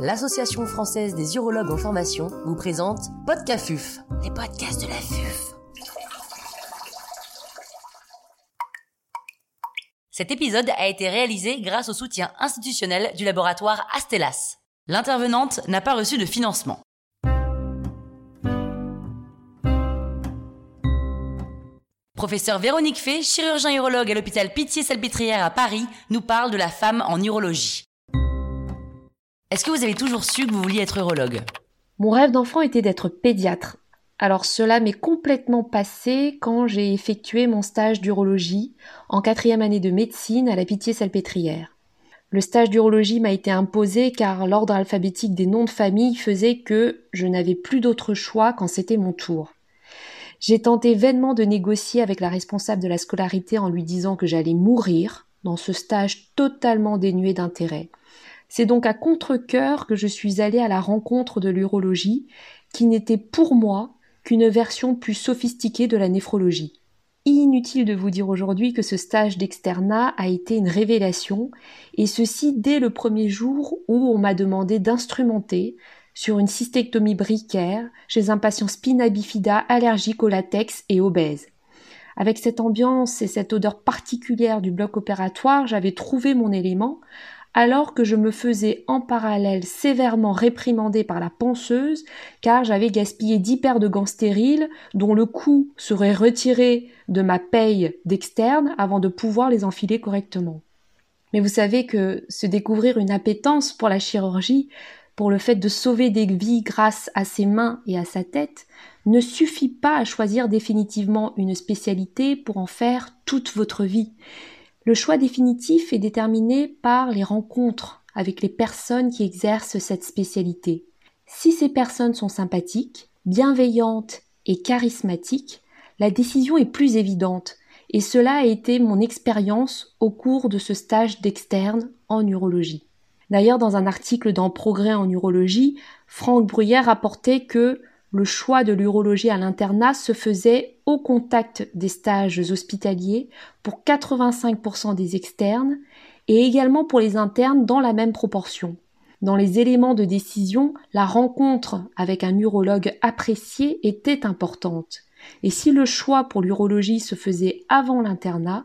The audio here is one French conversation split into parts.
l'Association française des urologues en formation vous présente Podcafuf, les podcasts de la FUF. Cet épisode a été réalisé grâce au soutien institutionnel du laboratoire Astellas. L'intervenante n'a pas reçu de financement. Professeur Véronique Fay, chirurgien urologue à l'hôpital Pitié-Salpêtrière à Paris, nous parle de la femme en urologie. Est-ce que vous avez toujours su que vous vouliez être urologue? Mon rêve d'enfant était d'être pédiatre. Alors cela m'est complètement passé quand j'ai effectué mon stage d'urologie en quatrième année de médecine à la Pitié-Salpêtrière. Le stage d'urologie m'a été imposé car l'ordre alphabétique des noms de famille faisait que je n'avais plus d'autre choix quand c'était mon tour. J'ai tenté vainement de négocier avec la responsable de la scolarité en lui disant que j'allais mourir dans ce stage totalement dénué d'intérêt. C'est donc à contre-coeur que je suis allée à la rencontre de l'urologie, qui n'était pour moi qu'une version plus sophistiquée de la néphrologie. Inutile de vous dire aujourd'hui que ce stage d'externat a été une révélation, et ceci dès le premier jour où on m'a demandé d'instrumenter, sur une cystectomie bricaire chez un patient spina bifida allergique au latex et obèse. Avec cette ambiance et cette odeur particulière du bloc opératoire, j'avais trouvé mon élément, alors que je me faisais en parallèle sévèrement réprimander par la penseuse, car j'avais gaspillé dix paires de gants stériles, dont le coût serait retiré de ma paye d'externe avant de pouvoir les enfiler correctement. Mais vous savez que se découvrir une appétence pour la chirurgie pour le fait de sauver des vies grâce à ses mains et à sa tête, ne suffit pas à choisir définitivement une spécialité pour en faire toute votre vie. Le choix définitif est déterminé par les rencontres avec les personnes qui exercent cette spécialité. Si ces personnes sont sympathiques, bienveillantes et charismatiques, la décision est plus évidente, et cela a été mon expérience au cours de ce stage d'externe en urologie. D'ailleurs, dans un article dans Progrès en urologie, Franck Bruyère rapportait que le choix de l'urologie à l'internat se faisait au contact des stages hospitaliers pour 85% des externes et également pour les internes dans la même proportion. Dans les éléments de décision, la rencontre avec un urologue apprécié était importante. Et si le choix pour l'urologie se faisait avant l'internat,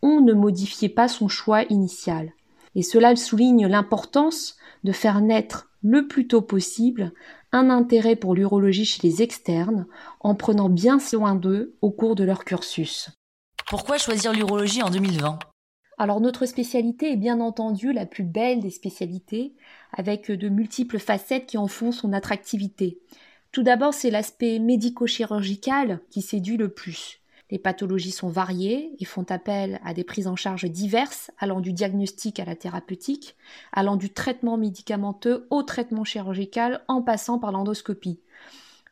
on ne modifiait pas son choix initial. Et cela souligne l'importance de faire naître le plus tôt possible un intérêt pour l'urologie chez les externes en prenant bien soin d'eux au cours de leur cursus. Pourquoi choisir l'urologie en 2020 alors notre spécialité est bien entendu la plus belle des spécialités, avec de multiples facettes qui en font son attractivité. Tout d'abord, c'est l'aspect médico-chirurgical qui séduit le plus. Les pathologies sont variées et font appel à des prises en charge diverses, allant du diagnostic à la thérapeutique, allant du traitement médicamenteux au traitement chirurgical en passant par l'endoscopie.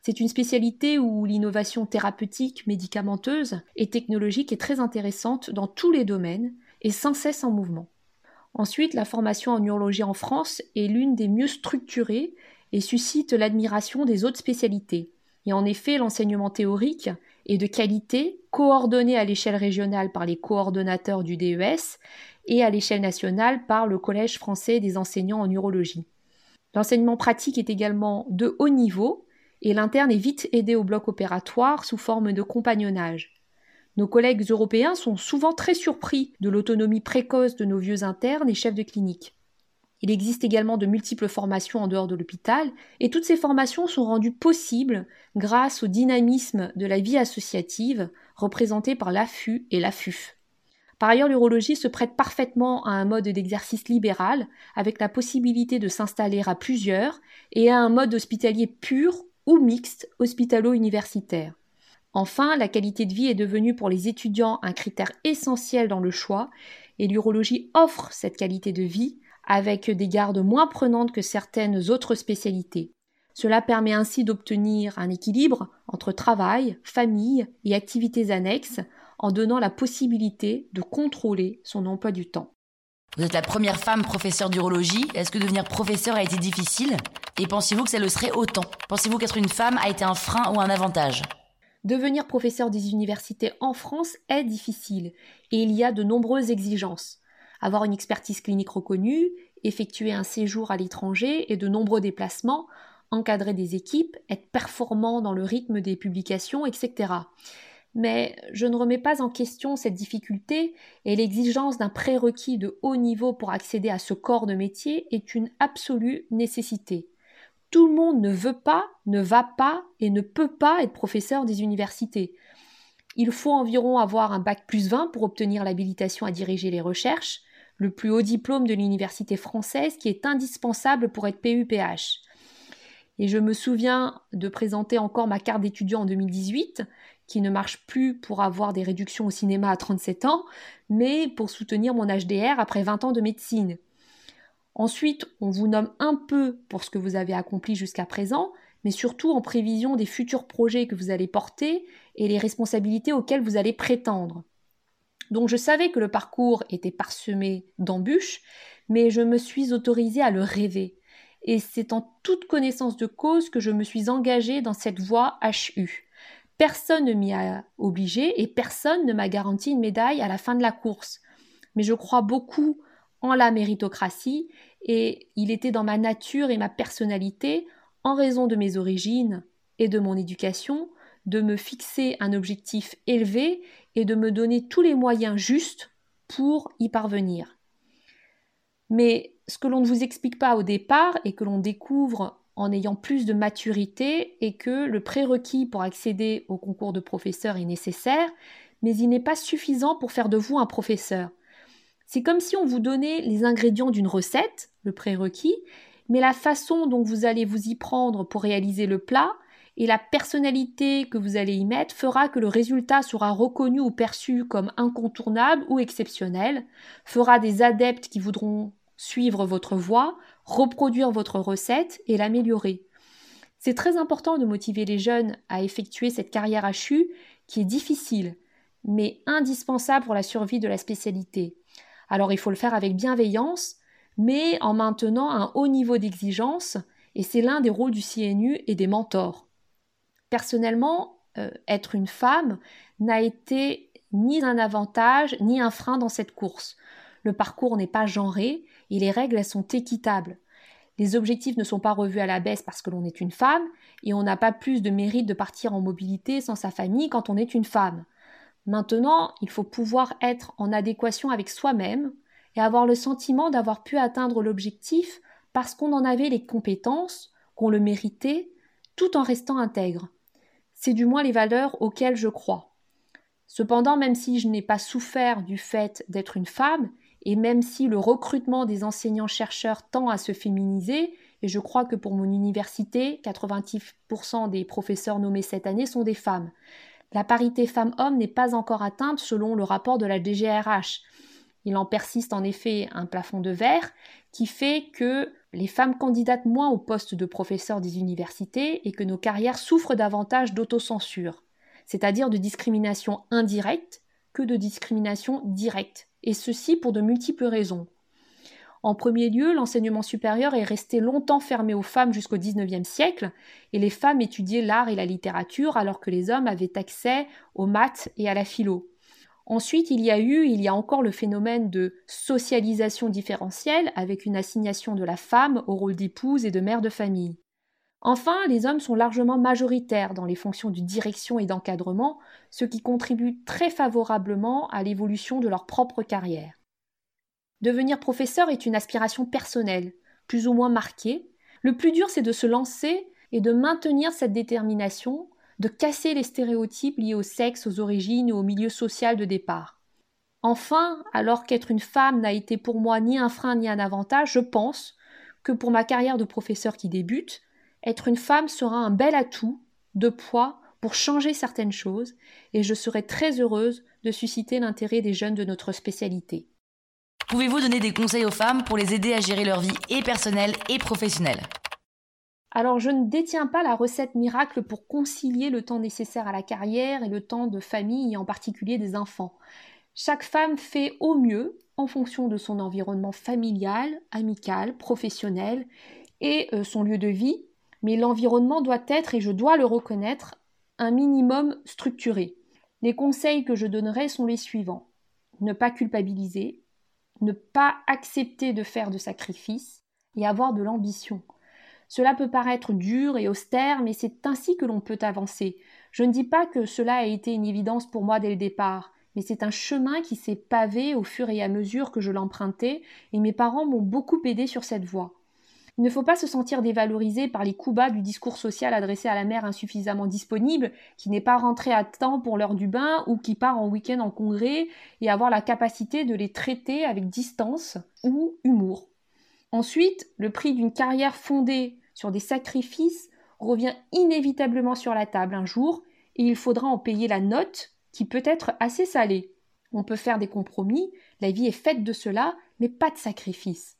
C'est une spécialité où l'innovation thérapeutique, médicamenteuse et technologique est très intéressante dans tous les domaines et sans cesse en mouvement. Ensuite, la formation en urologie en France est l'une des mieux structurées et suscite l'admiration des autres spécialités. Et en effet, l'enseignement théorique est de qualité, coordonné à l'échelle régionale par les coordonnateurs du DES et à l'échelle nationale par le Collège français des enseignants en urologie. L'enseignement pratique est également de haut niveau et l'interne est vite aidé au bloc opératoire sous forme de compagnonnage. Nos collègues européens sont souvent très surpris de l'autonomie précoce de nos vieux internes et chefs de clinique. Il existe également de multiples formations en dehors de l'hôpital, et toutes ces formations sont rendues possibles grâce au dynamisme de la vie associative représentée par l'AFU et l'AFUF. Par ailleurs, l'urologie se prête parfaitement à un mode d'exercice libéral, avec la possibilité de s'installer à plusieurs, et à un mode hospitalier pur ou mixte hospitalo-universitaire. Enfin, la qualité de vie est devenue pour les étudiants un critère essentiel dans le choix, et l'urologie offre cette qualité de vie avec des gardes moins prenantes que certaines autres spécialités. Cela permet ainsi d'obtenir un équilibre entre travail, famille et activités annexes en donnant la possibilité de contrôler son emploi du temps. Vous êtes la première femme professeure d'urologie. Est-ce que devenir professeur a été difficile? Et pensez-vous que ça le serait autant? Pensez-vous qu'être une femme a été un frein ou un avantage? Devenir professeur des universités en France est difficile et il y a de nombreuses exigences. Avoir une expertise clinique reconnue, effectuer un séjour à l'étranger et de nombreux déplacements, encadrer des équipes, être performant dans le rythme des publications, etc. Mais je ne remets pas en question cette difficulté et l'exigence d'un prérequis de haut niveau pour accéder à ce corps de métier est une absolue nécessité. Tout le monde ne veut pas, ne va pas et ne peut pas être professeur des universités. Il faut environ avoir un bac plus 20 pour obtenir l'habilitation à diriger les recherches, le plus haut diplôme de l'université française qui est indispensable pour être PUPH. Et je me souviens de présenter encore ma carte d'étudiant en 2018, qui ne marche plus pour avoir des réductions au cinéma à 37 ans, mais pour soutenir mon HDR après 20 ans de médecine. Ensuite, on vous nomme un peu pour ce que vous avez accompli jusqu'à présent, mais surtout en prévision des futurs projets que vous allez porter et les responsabilités auxquelles vous allez prétendre. Donc je savais que le parcours était parsemé d'embûches, mais je me suis autorisée à le rêver. Et c'est en toute connaissance de cause que je me suis engagée dans cette voie HU. Personne ne m'y a obligé et personne ne m'a garanti une médaille à la fin de la course. Mais je crois beaucoup en la méritocratie et il était dans ma nature et ma personnalité, en raison de mes origines et de mon éducation, de me fixer un objectif élevé et de me donner tous les moyens justes pour y parvenir. Mais ce que l'on ne vous explique pas au départ et que l'on découvre en ayant plus de maturité est que le prérequis pour accéder au concours de professeur est nécessaire, mais il n'est pas suffisant pour faire de vous un professeur. C'est comme si on vous donnait les ingrédients d'une recette, le prérequis, mais la façon dont vous allez vous y prendre pour réaliser le plat et la personnalité que vous allez y mettre fera que le résultat sera reconnu ou perçu comme incontournable ou exceptionnel, fera des adeptes qui voudront suivre votre voie, reproduire votre recette et l'améliorer. C'est très important de motiver les jeunes à effectuer cette carrière HU qui est difficile, mais indispensable pour la survie de la spécialité. Alors il faut le faire avec bienveillance, mais en maintenant un haut niveau d'exigence, et c'est l'un des rôles du CNU et des mentors. Personnellement, euh, être une femme n'a été ni un avantage ni un frein dans cette course. Le parcours n'est pas genré et les règles sont équitables. Les objectifs ne sont pas revus à la baisse parce que l'on est une femme et on n'a pas plus de mérite de partir en mobilité sans sa famille quand on est une femme. Maintenant, il faut pouvoir être en adéquation avec soi-même et avoir le sentiment d'avoir pu atteindre l'objectif parce qu'on en avait les compétences, qu'on le méritait, tout en restant intègre. C'est du moins les valeurs auxquelles je crois. Cependant, même si je n'ai pas souffert du fait d'être une femme, et même si le recrutement des enseignants-chercheurs tend à se féminiser, et je crois que pour mon université, 90% des professeurs nommés cette année sont des femmes, la parité femmes-hommes n'est pas encore atteinte selon le rapport de la DGRH. Il en persiste en effet un plafond de verre qui fait que les femmes candidatent moins au poste de professeur des universités et que nos carrières souffrent davantage d'autocensure, c'est-à-dire de discrimination indirecte que de discrimination directe, et ceci pour de multiples raisons. En premier lieu, l'enseignement supérieur est resté longtemps fermé aux femmes jusqu'au XIXe siècle, et les femmes étudiaient l'art et la littérature alors que les hommes avaient accès aux maths et à la philo. Ensuite, il y a eu, il y a encore le phénomène de socialisation différentielle avec une assignation de la femme au rôle d'épouse et de mère de famille. Enfin, les hommes sont largement majoritaires dans les fonctions de direction et d'encadrement, ce qui contribue très favorablement à l'évolution de leur propre carrière. Devenir professeur est une aspiration personnelle, plus ou moins marquée. Le plus dur, c'est de se lancer et de maintenir cette détermination, de casser les stéréotypes liés au sexe, aux origines ou au milieu social de départ. Enfin, alors qu'être une femme n'a été pour moi ni un frein ni un avantage, je pense que pour ma carrière de professeur qui débute, être une femme sera un bel atout de poids pour changer certaines choses, et je serai très heureuse de susciter l'intérêt des jeunes de notre spécialité. Pouvez-vous donner des conseils aux femmes pour les aider à gérer leur vie et personnelle et professionnelle? Alors je ne détiens pas la recette miracle pour concilier le temps nécessaire à la carrière et le temps de famille et en particulier des enfants. Chaque femme fait au mieux en fonction de son environnement familial, amical, professionnel et euh, son lieu de vie, mais l'environnement doit être, et je dois le reconnaître, un minimum structuré. Les conseils que je donnerai sont les suivants. Ne pas culpabiliser, ne pas accepter de faire de sacrifices et avoir de l'ambition. Cela peut paraître dur et austère, mais c'est ainsi que l'on peut avancer. Je ne dis pas que cela a été une évidence pour moi dès le départ, mais c'est un chemin qui s'est pavé au fur et à mesure que je l'empruntais, et mes parents m'ont beaucoup aidé sur cette voie. Il ne faut pas se sentir dévalorisé par les coups bas du discours social adressé à la mère insuffisamment disponible, qui n'est pas rentrée à temps pour l'heure du bain ou qui part en week-end en congrès, et avoir la capacité de les traiter avec distance ou humour. Ensuite, le prix d'une carrière fondée sur des sacrifices revient inévitablement sur la table un jour, et il faudra en payer la note, qui peut être assez salée. On peut faire des compromis, la vie est faite de cela, mais pas de sacrifices.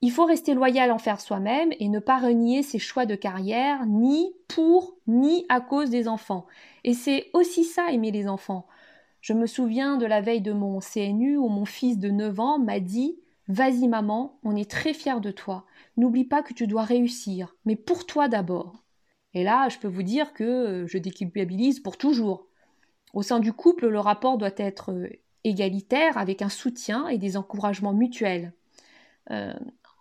Il faut rester loyal envers soi-même et ne pas renier ses choix de carrière, ni pour, ni à cause des enfants. Et c'est aussi ça, aimer les enfants. Je me souviens de la veille de mon CNU où mon fils de 9 ans m'a dit Vas-y maman, on est très fiers de toi. N'oublie pas que tu dois réussir, mais pour toi d'abord. Et là, je peux vous dire que je déculpabilise pour toujours. Au sein du couple, le rapport doit être euh, égalitaire avec un soutien et des encouragements mutuels. Euh,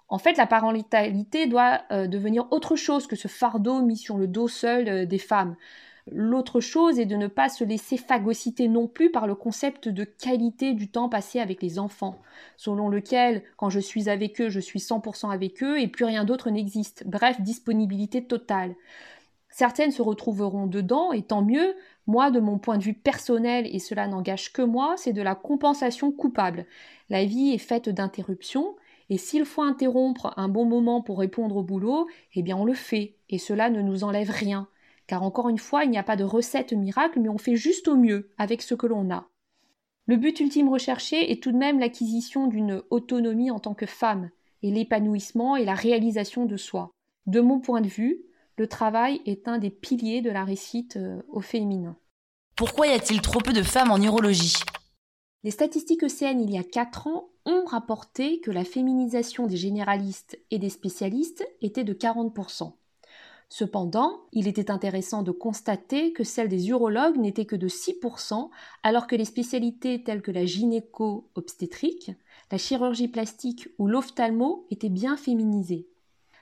en fait, la parentalité doit euh, devenir autre chose que ce fardeau mis sur le dos seul euh, des femmes. L'autre chose est de ne pas se laisser phagocyter non plus par le concept de qualité du temps passé avec les enfants, selon lequel, quand je suis avec eux, je suis 100% avec eux et plus rien d'autre n'existe. Bref, disponibilité totale. Certaines se retrouveront dedans, et tant mieux. Moi, de mon point de vue personnel, et cela n'engage que moi, c'est de la compensation coupable. La vie est faite d'interruptions, et s'il faut interrompre un bon moment pour répondre au boulot, eh bien on le fait, et cela ne nous enlève rien. Car encore une fois, il n'y a pas de recette miracle, mais on fait juste au mieux avec ce que l'on a. Le but ultime recherché est tout de même l'acquisition d'une autonomie en tant que femme, et l'épanouissement et la réalisation de soi. De mon point de vue, le travail est un des piliers de la réussite euh, au féminin. Pourquoi y a-t-il trop peu de femmes en urologie? Les statistiques ECN il y a 4 ans ont rapporté que la féminisation des généralistes et des spécialistes était de 40%. Cependant, il était intéressant de constater que celle des urologues n'était que de 6%, alors que les spécialités telles que la gynéco-obstétrique, la chirurgie plastique ou l'ophtalmo étaient bien féminisées.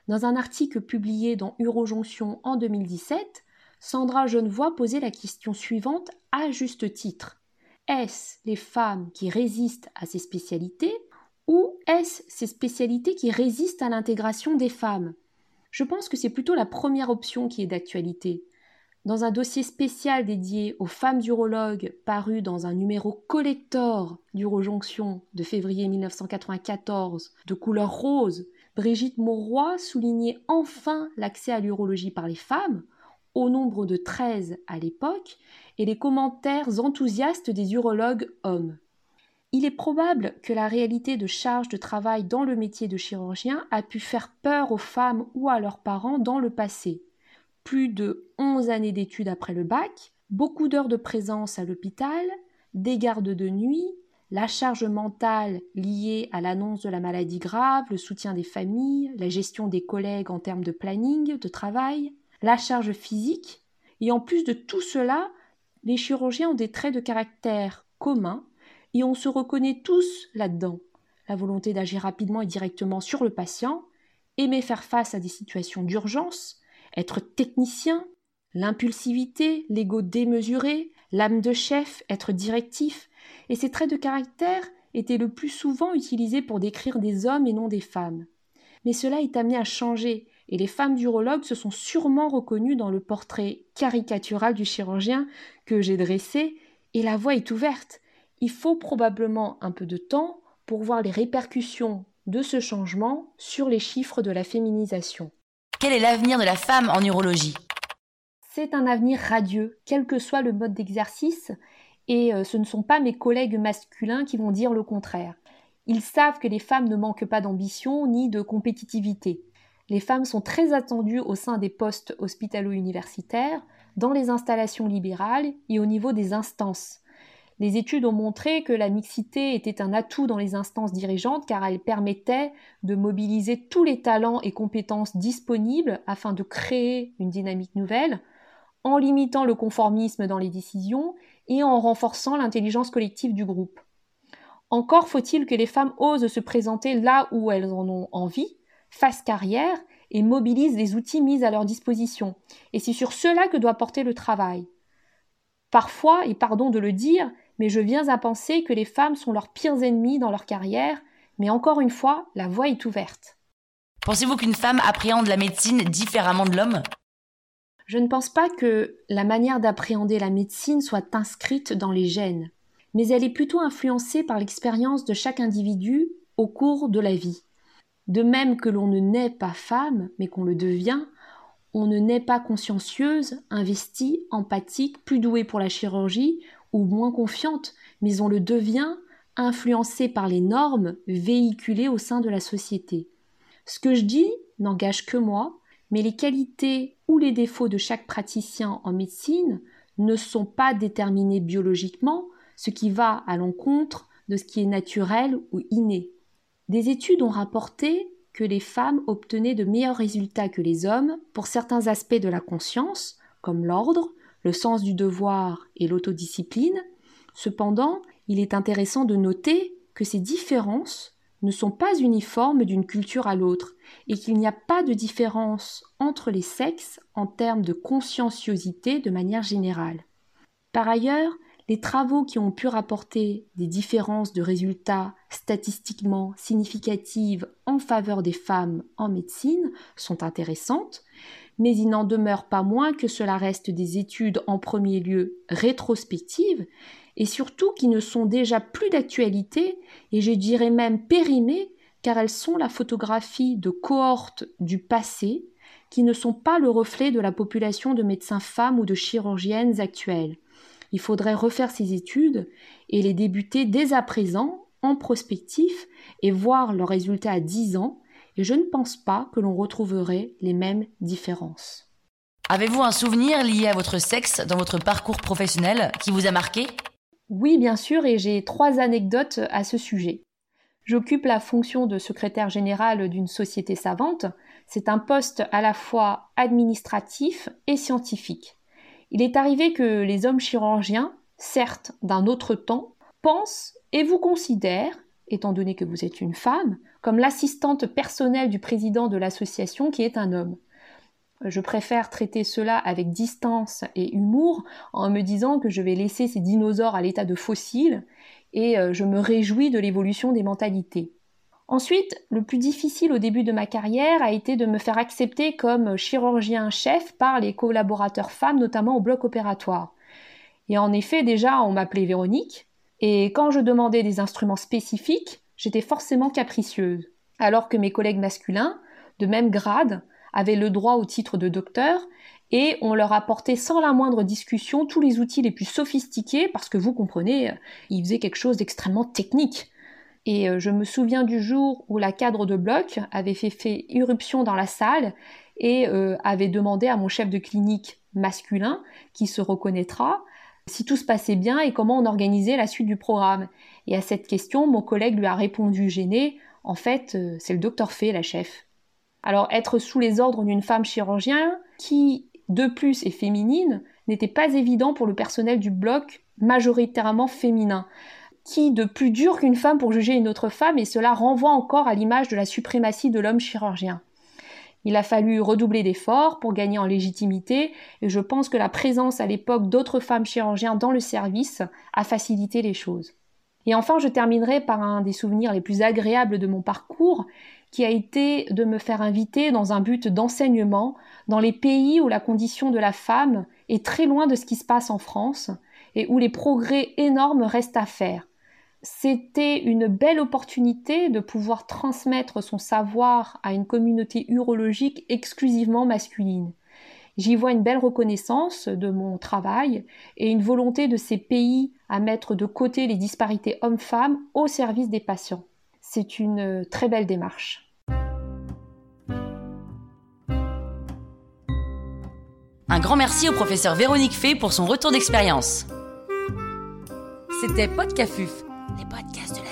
Dans un article publié dans Urojonction en 2017, Sandra Genevoix posait la question suivante à juste titre. Est-ce les femmes qui résistent à ces spécialités ou est-ce ces spécialités qui résistent à l'intégration des femmes? Je pense que c'est plutôt la première option qui est d'actualité. Dans un dossier spécial dédié aux femmes urologues paru dans un numéro collector d'Urojonction de février 1994 de couleur rose, Brigitte Mauroy soulignait enfin l'accès à l'urologie par les femmes, au nombre de 13 à l'époque, et les commentaires enthousiastes des urologues hommes. Il est probable que la réalité de charge de travail dans le métier de chirurgien a pu faire peur aux femmes ou à leurs parents dans le passé. Plus de 11 années d'études après le bac, beaucoup d'heures de présence à l'hôpital, des gardes de nuit, la charge mentale liée à l'annonce de la maladie grave, le soutien des familles, la gestion des collègues en termes de planning, de travail, la charge physique, et en plus de tout cela, les chirurgiens ont des traits de caractère communs et on se reconnaît tous là-dedans. La volonté d'agir rapidement et directement sur le patient, aimer faire face à des situations d'urgence, être technicien, l'impulsivité, l'ego démesuré, l'âme de chef, être directif, et ces traits de caractère étaient le plus souvent utilisés pour décrire des hommes et non des femmes. Mais cela est amené à changer, et les femmes d'urologues se sont sûrement reconnues dans le portrait caricatural du chirurgien que j'ai dressé, et la voie est ouverte. Il faut probablement un peu de temps pour voir les répercussions de ce changement sur les chiffres de la féminisation. Quel est l'avenir de la femme en urologie? C'est un avenir radieux, quel que soit le mode d'exercice, et euh, ce ne sont pas mes collègues masculins qui vont dire le contraire. Ils savent que les femmes ne manquent pas d'ambition ni de compétitivité. Les femmes sont très attendues au sein des postes hospitalo-universitaires, dans les installations libérales et au niveau des instances. Les études ont montré que la mixité était un atout dans les instances dirigeantes car elle permettait de mobiliser tous les talents et compétences disponibles afin de créer une dynamique nouvelle, en limitant le conformisme dans les décisions et en renforçant l'intelligence collective du groupe. Encore faut-il que les femmes osent se présenter là où elles en ont envie, fassent carrière et mobilisent les outils mis à leur disposition. Et c'est sur cela que doit porter le travail. Parfois, et pardon de le dire, mais je viens à penser que les femmes sont leurs pires ennemis dans leur carrière, mais encore une fois, la voie est ouverte. Pensez-vous qu'une femme appréhende la médecine différemment de l'homme? Je ne pense pas que la manière d'appréhender la médecine soit inscrite dans les gènes, mais elle est plutôt influencée par l'expérience de chaque individu au cours de la vie. De même que l'on ne naît pas femme, mais qu'on le devient, on ne naît pas consciencieuse, investie, empathique, plus douée pour la chirurgie ou moins confiante, mais on le devient influencé par les normes véhiculées au sein de la société. Ce que je dis n'engage que moi, mais les qualités ou les défauts de chaque praticien en médecine ne sont pas déterminés biologiquement, ce qui va à l'encontre de ce qui est naturel ou inné. Des études ont rapporté que les femmes obtenaient de meilleurs résultats que les hommes pour certains aspects de la conscience, comme l'ordre, le sens du devoir et l'autodiscipline. Cependant, il est intéressant de noter que ces différences ne sont pas uniformes d'une culture à l'autre et qu'il n'y a pas de différence entre les sexes en termes de conscienciosité de manière générale. Par ailleurs, les travaux qui ont pu rapporter des différences de résultats statistiquement significatives en faveur des femmes en médecine sont intéressantes, mais il n'en demeure pas moins que cela reste des études en premier lieu rétrospectives et surtout qui ne sont déjà plus d'actualité et je dirais même périmées car elles sont la photographie de cohortes du passé qui ne sont pas le reflet de la population de médecins femmes ou de chirurgiennes actuelles. Il faudrait refaire ces études et les débuter dès à présent en prospectif et voir leurs résultats à 10 ans, et je ne pense pas que l'on retrouverait les mêmes différences. Avez-vous un souvenir lié à votre sexe dans votre parcours professionnel qui vous a marqué? Oui, bien sûr, et j'ai trois anecdotes à ce sujet. J'occupe la fonction de secrétaire général d'une société savante. C'est un poste à la fois administratif et scientifique. Il est arrivé que les hommes chirurgiens, certes d'un autre temps, pensent et vous considèrent, étant donné que vous êtes une femme, comme l'assistante personnelle du président de l'association qui est un homme. Je préfère traiter cela avec distance et humour en me disant que je vais laisser ces dinosaures à l'état de fossiles et euh, je me réjouis de l'évolution des mentalités. Ensuite, le plus difficile au début de ma carrière a été de me faire accepter comme chirurgien-chef par les collaborateurs femmes, notamment au bloc opératoire. Et en effet, déjà, on m'appelait Véronique, et quand je demandais des instruments spécifiques, j'étais forcément capricieuse, alors que mes collègues masculins, de même grade, avaient le droit au titre de docteur, et on leur apportait sans la moindre discussion tous les outils les plus sophistiqués, parce que vous comprenez, ils faisaient quelque chose d'extrêmement technique. Et euh, je me souviens du jour où la cadre de bloc avait fait, irruption dans la salle et euh, avait demandé à mon chef de clinique masculin, qui se reconnaîtra, si tout se passait bien et comment on organisait la suite du programme. Et à cette question, mon collègue lui a répondu gêné, en fait, euh, c'est le docteur Fay, la chef. Alors être sous les ordres d'une femme chirurgien, qui de plus est féminine, n'était pas évident pour le personnel du bloc majoritairement féminin qui de plus dur qu'une femme pour juger une autre femme et cela renvoie encore à l'image de la suprématie de l'homme chirurgien. Il a fallu redoubler d'efforts pour gagner en légitimité et je pense que la présence à l'époque d'autres femmes chirurgiens dans le service a facilité les choses. Et enfin, je terminerai par un des souvenirs les plus agréables de mon parcours, qui a été de me faire inviter dans un but d'enseignement dans les pays où la condition de la femme est très loin de ce qui se passe en France et où les progrès énormes restent à faire c'était une belle opportunité de pouvoir transmettre son savoir à une communauté urologique exclusivement masculine. J'y vois une belle reconnaissance de mon travail et une volonté de ces pays à mettre de côté les disparités hommes-femmes au service des patients. C'est une très belle démarche. Un grand merci au professeur Véronique Fay pour son retour d'expérience. C'était Podcafuf de